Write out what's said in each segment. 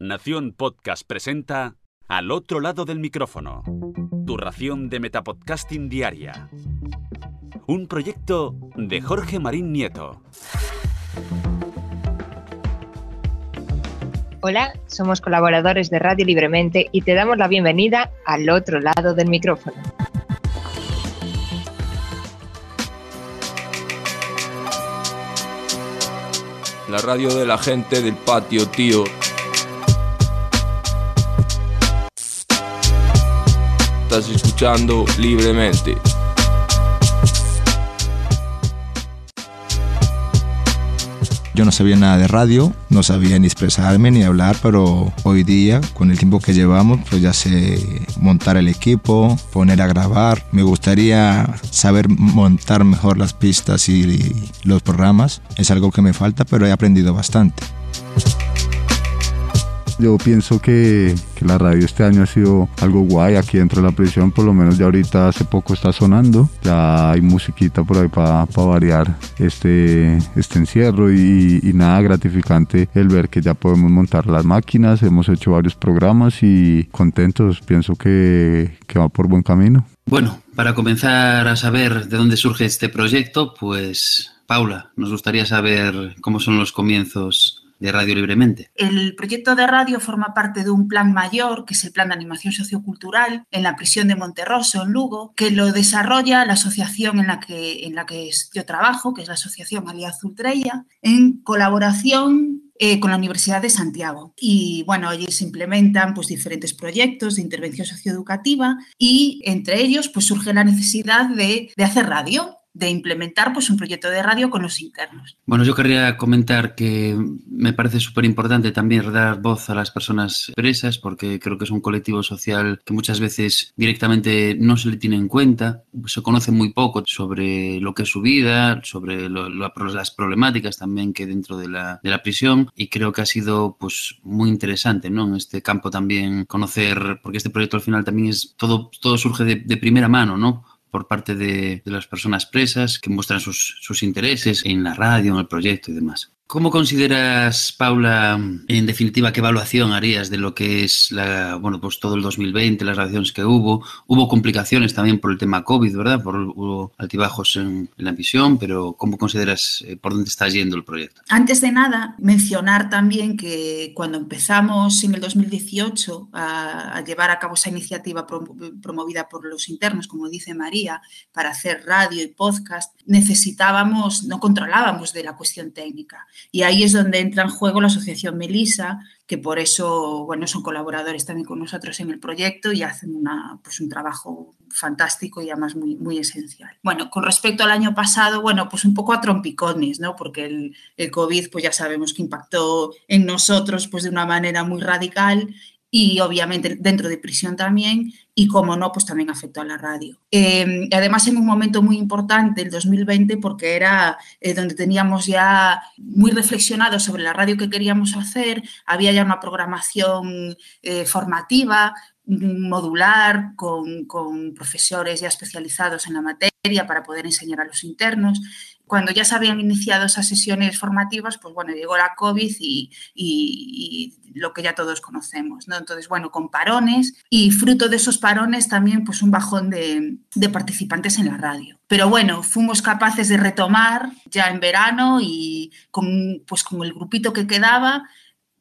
Nación Podcast presenta Al otro lado del micrófono. Tu ración de Metapodcasting Diaria. Un proyecto de Jorge Marín Nieto. Hola, somos colaboradores de Radio Libremente y te damos la bienvenida al otro lado del micrófono. La radio de la gente del patio, tío. Escuchando libremente. Yo no sabía nada de radio, no sabía ni expresarme ni hablar, pero hoy día, con el tiempo que llevamos, pues ya sé montar el equipo, poner a grabar. Me gustaría saber montar mejor las pistas y los programas. Es algo que me falta, pero he aprendido bastante. Yo pienso que, la radio este año ha sido algo guay aquí dentro de la prisión, por lo menos ya ahorita hace poco está sonando, ya hay musiquita por ahí para variar este, este encierro y, y, nada gratificante el ver que ya podemos montar las máquinas, hemos hecho varios programas y contentos, pienso que, que va por buen camino. Bueno, para comenzar a saber de dónde surge este proyecto, pues Paula, nos gustaría saber cómo son los comienzos de Radio Libremente. El proyecto de radio forma parte de un plan mayor, que es el Plan de Animación Sociocultural, en la prisión de Monterroso, en Lugo, que lo desarrolla la asociación en la que, en la que yo trabajo, que es la Asociación Alianza Ultreya, en colaboración eh, con la Universidad de Santiago. Y bueno, allí se implementan pues, diferentes proyectos de intervención socioeducativa y entre ellos pues, surge la necesidad de, de hacer radio de implementar pues, un proyecto de radio con los internos. Bueno, yo querría comentar que me parece súper importante también dar voz a las personas presas porque creo que es un colectivo social que muchas veces directamente no se le tiene en cuenta, se conoce muy poco sobre lo que es su vida, sobre las problemáticas también que dentro de la, de la, prisión y creo que ha sido pues muy interesante ¿no? en este campo también conocer, porque este proyecto al final también es todo, todo surge de primera mano, ¿no? Por parte de, de, las personas presas que muestran sus, sus intereses en la radio, en el proyecto y demás. ¿Cómo consideras, Paula, en definitiva, qué evaluación harías de lo que es la, bueno, pues todo el 2020, las relaciones que hubo? Hubo complicaciones también por el tema COVID, ¿verdad? Por, hubo altibajos en, la visión, pero ¿cómo consideras eh, por dónde está yendo el proyecto? Antes de nada, mencionar también que cuando empezamos en el 2018 a, a llevar a cabo esa iniciativa promovida por los internos, como dice María, para hacer radio y podcast, necesitábamos, no controlábamos de la cuestión técnica. Y ahí es donde entra en juego la Asociación Melisa, que por eso bueno, son colaboradores también con nosotros en el proyecto y hacen una, pues un trabajo fantástico y además muy, muy esencial. Bueno, con respecto al año pasado, bueno, pues un poco a trompicones, ¿no? Porque el, el COVID, pues ya sabemos que impactó en nosotros pues de una manera muy radical y obviamente dentro de prisión también, y como no, pues también afectó a la radio. Eh, además, en un momento muy importante, el 2020, porque era eh, donde teníamos ya muy reflexionado sobre la radio que queríamos hacer, había ya una programación eh, formativa, modular, con, con profesores ya especializados en la materia para poder enseñar a los internos cuando ya se habían iniciado esas sesiones formativas, pues bueno, llegó la COVID y, lo que ya todos conocemos, ¿no? Entonces, bueno, con parones y fruto de esos parones también, pues un bajón de, de participantes en la radio. Pero bueno, fuimos capaces de retomar ya en verano y con, pues con el grupito que quedaba,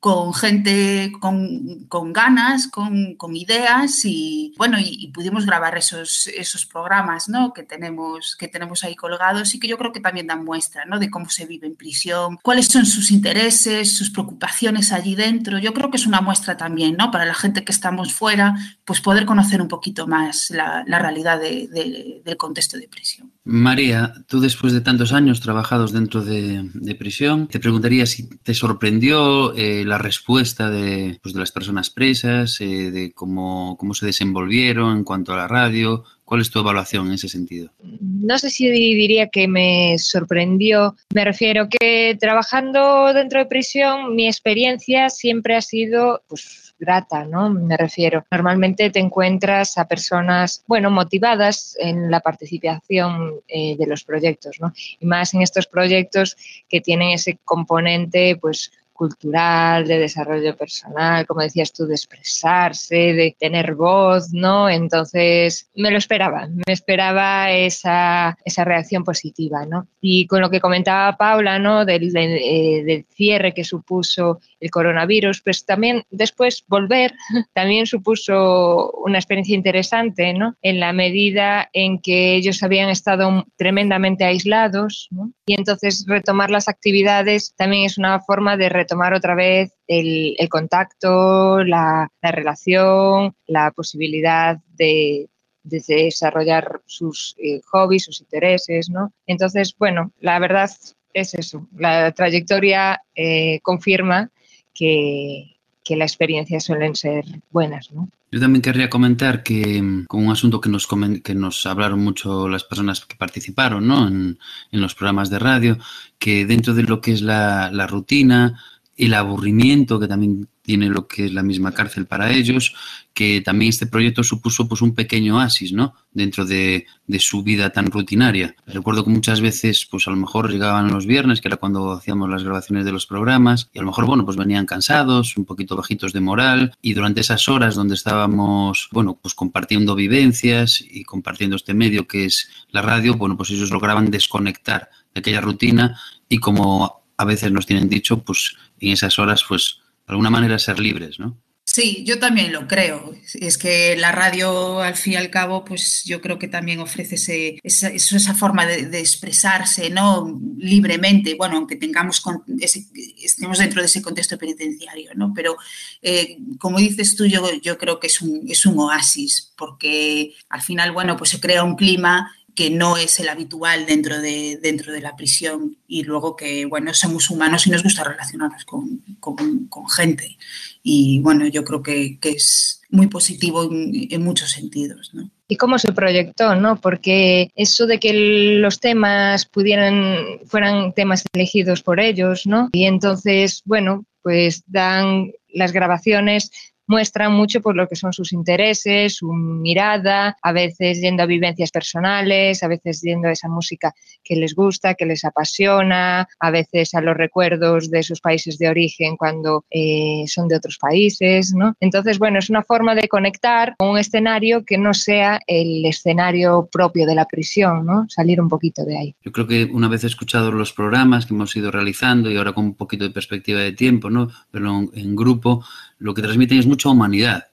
con gente con, con ganas, con, con, ideas y bueno, y, pudimos grabar esos, esos programas ¿no? que, tenemos, que tenemos ahí colgados y que yo creo que también dan muestra ¿no? de cómo se vive en prisión, cuáles son sus intereses, sus preocupaciones allí dentro. Yo creo que es una muestra también ¿no? para la gente que estamos fuera, pues poder conocer un poquito más la, la realidad de, de, del contexto de prisión. María, tú después de tantos años trabajados dentro de, prisión, te preguntaría si te sorprendió eh, la respuesta de, pues, de, las personas presas, eh, de cómo, cómo se desenvolvieron en cuanto a la radio. ¿Cuál es tu evaluación en ese sentido? No sé si diría que me sorprendió. Me refiero que trabajando dentro de prisión, mi experiencia siempre ha sido pues, grata, ¿no? Me refiero. Normalmente te encuentras a personas, bueno, motivadas en la participación eh, de los proyectos, ¿no? Y más en estos proyectos que tienen ese componente, pues, cultural, de desarrollo personal, como decías tú, de expresarse, de tener voz, ¿no? Entonces me lo esperaba, me esperaba esa, esa reacción positiva, ¿no? Y con lo que comentaba Paula, ¿no? Del, eh, del cierre que supuso el coronavirus, pues también después volver también supuso una experiencia interesante, ¿no? En la medida en que ellos habían estado tremendamente aislados, ¿no? Y entonces retomar las actividades también es una forma de retomar otra vez el, contacto, la, la, relación, la posibilidad de, de desarrollar sus eh, hobbies, sus intereses, ¿no? Entonces, bueno, la verdad es eso. La trayectoria eh, confirma que, que las experiencias suelen ser buenas, ¿no? Yo también querría comentar que mm, con un asunto que nos, que nos hablaron mucho las personas que participaron ¿no? en, los programas de radio, que dentro de lo que es la, la rutina, el aburrimiento que también tiene lo que es la misma cárcel para ellos, que también este proyecto supuso pues un pequeño oasis, ¿no? Dentro de, de, su vida tan rutinaria. Recuerdo que muchas veces, pues a lo mejor llegaban los viernes, que era cuando hacíamos las grabaciones de los programas, y a lo mejor, bueno, pues venían cansados, un poquito bajitos de moral, y durante esas horas donde estábamos, bueno, pues compartiendo vivencias y compartiendo este medio que es la radio, bueno, pues ellos lograban desconectar de aquella rutina y como a veces nos tienen dicho, pues en esas horas, pues de alguna manera ser libres, ¿no? Sí, yo también lo creo. Es que la radio, al fin y al cabo, pues yo creo que también ofrece esa, esa, forma de, expresarse ¿no? libremente, bueno, aunque tengamos ese, estemos dentro de ese contexto penitenciario, ¿no? Pero eh, como dices tú, yo, yo creo que es un, es un oasis, porque al final, bueno, pues se crea un clima que no es el habitual dentro de, dentro de la prisión y luego que, bueno, somos humanos y nos gusta relacionarnos con, con, gente. Y bueno, yo creo que, que es muy positivo en, en muchos sentidos, ¿no? y cómo se proyectó, ¿no? Porque eso de que los temas pudieran, fueran temas elegidos por ellos, ¿no? Y entonces, bueno, pues dan las grabaciones muestran mucho por lo que son sus intereses, su mirada, a veces yendo a vivencias personales, a veces yendo a esa música que les gusta, que les apasiona, a veces a los recuerdos de sus países de origen cuando eh, son de otros países, ¿no? Entonces, bueno, es una forma de conectar con un escenario que no sea el escenario propio de la prisión, ¿no? Salir un poquito de ahí. Yo creo que una vez escuchado los programas que hemos ido realizando y ahora con un poquito de perspectiva de tiempo, ¿no? Pero en grupo, lo que transmiten es mucha humanidad,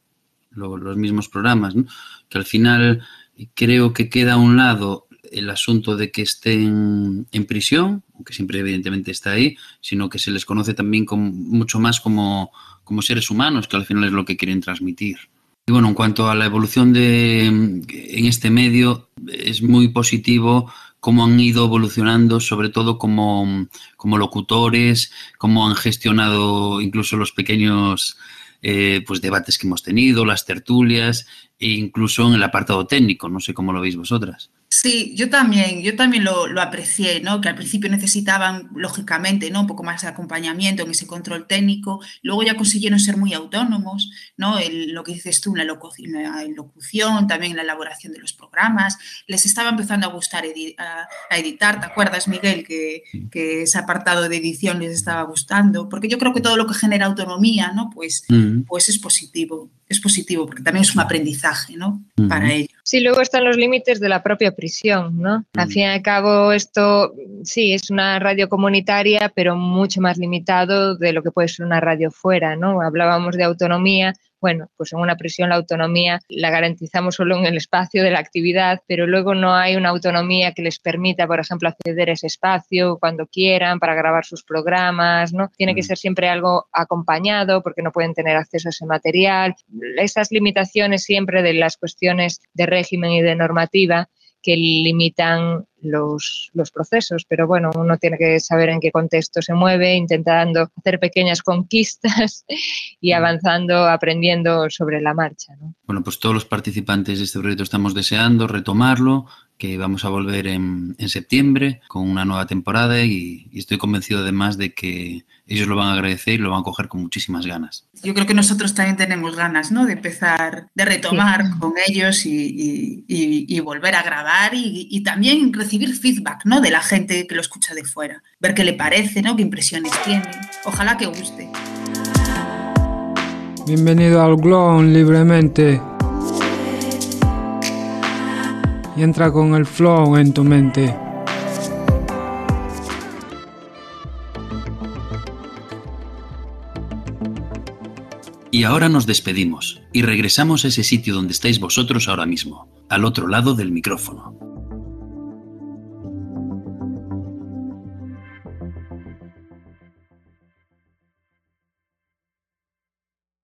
lo, los mismos programas, ¿no? que al final creo que queda a un lado el asunto de que estén en prisión, aunque siempre evidentemente está ahí, sino que se les conoce también como, mucho más como, como seres humanos, que al final es lo que quieren transmitir. Y bueno, en cuanto a la evolución de, en este medio, es muy positivo cómo han ido evolucionando, sobre todo como, como locutores, cómo han gestionado incluso los pequeños eh, pues debates que hemos tenido, las tertulias e incluso en el apartado técnico. No sé cómo lo veis vosotras. Sí, yo también, yo también lo, lo, aprecié, ¿no? Que al principio necesitaban, lógicamente, ¿no? Un poco más de acompañamiento en ese control técnico. Luego ya consiguieron ser muy autónomos, ¿no? El, lo que dices tú, en la, locución, la locución, también en la elaboración de los programas. Les estaba empezando a gustar edi a, a, editar. ¿Te acuerdas, Miguel, que, que, ese apartado de edición les estaba gustando? Porque yo creo que todo lo que genera autonomía, ¿no? Pues, pues es positivo. Es positivo porque también es un aprendizaje, ¿no? Uh -huh. Para ellos. Sí, luego están los límites de la propia prisión, ¿no? Al fin y al cabo, esto sí es una radio comunitaria, pero mucho más limitado de lo que puede ser una radio fuera, ¿no? Hablábamos de autonomía, bueno, pues en una prisión la autonomía la garantizamos solo en el espacio de la actividad, pero luego no hay una autonomía que les permita, por ejemplo, acceder a ese espacio cuando quieran para grabar sus programas, ¿no? Tiene que ser siempre algo acompañado porque no pueden tener acceso a ese material. Esas limitaciones siempre de las cuestiones de régimen y de normativa que limitan los, los, procesos, pero bueno, uno tiene que saber en qué contexto se mueve, intentando hacer pequeñas conquistas y avanzando, aprendiendo sobre la marcha. ¿no? Bueno, pues todos los participantes de este proyecto estamos deseando retomarlo, que vamos a volver en, septiembre con una nueva temporada y, estoy convencido además de que ellos lo van a agradecer y lo van a coger con muchísimas ganas. Yo creo que nosotros también tenemos ganas ¿no? de empezar, de retomar con ellos y, volver a grabar y, también recibir feedback ¿no? de la gente que lo escucha de fuera, ver qué le parece, ¿no? qué impresiones tiene. Ojalá que guste. Bienvenido al Glon libremente. Y entra con el flow en tu mente. Y ahora nos despedimos y regresamos a ese sitio donde estáis vosotros ahora mismo, al otro lado del micrófono.